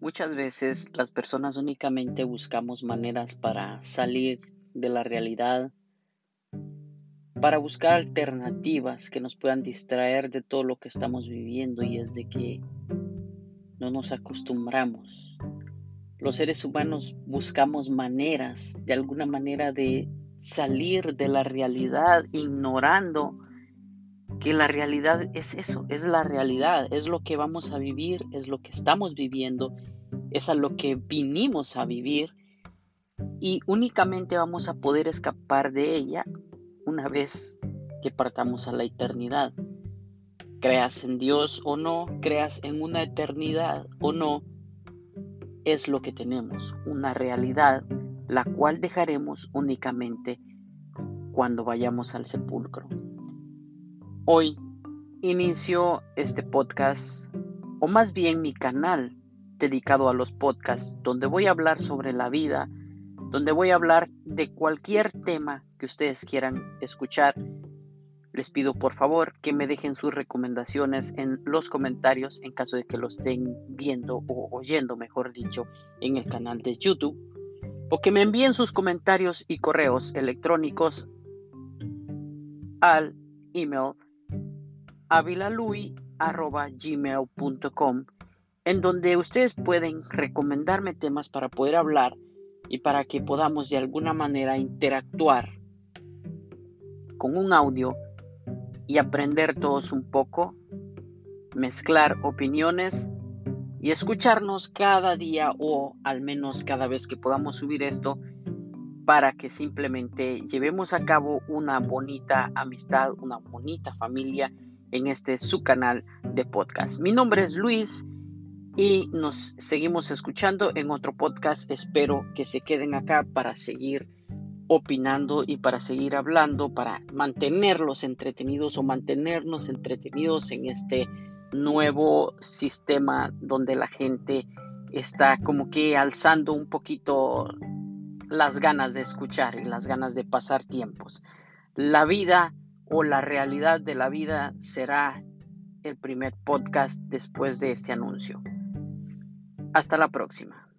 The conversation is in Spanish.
Muchas veces las personas únicamente buscamos maneras para salir de la realidad, para buscar alternativas que nos puedan distraer de todo lo que estamos viviendo y es de que no nos acostumbramos. Los seres humanos buscamos maneras, de alguna manera, de salir de la realidad ignorando que la realidad es eso, es la realidad, es lo que vamos a vivir, es lo que estamos viviendo, es a lo que vinimos a vivir y únicamente vamos a poder escapar de ella una vez que partamos a la eternidad. Creas en Dios o no, creas en una eternidad o no, es lo que tenemos, una realidad la cual dejaremos únicamente cuando vayamos al sepulcro. Hoy inicio este podcast, o más bien mi canal dedicado a los podcasts, donde voy a hablar sobre la vida, donde voy a hablar de cualquier tema que ustedes quieran escuchar. Les pido por favor que me dejen sus recomendaciones en los comentarios en caso de que lo estén viendo o oyendo, mejor dicho, en el canal de YouTube. O que me envíen sus comentarios y correos electrónicos al email avilalui.gmail.com en donde ustedes pueden recomendarme temas para poder hablar y para que podamos de alguna manera interactuar con un audio y aprender todos un poco, mezclar opiniones y escucharnos cada día o al menos cada vez que podamos subir esto para que simplemente llevemos a cabo una bonita amistad, una bonita familia en este su canal de podcast. Mi nombre es Luis y nos seguimos escuchando en otro podcast. Espero que se queden acá para seguir opinando y para seguir hablando, para mantenerlos entretenidos o mantenernos entretenidos en este nuevo sistema donde la gente está como que alzando un poquito las ganas de escuchar y las ganas de pasar tiempos. La vida o la realidad de la vida será el primer podcast después de este anuncio. Hasta la próxima.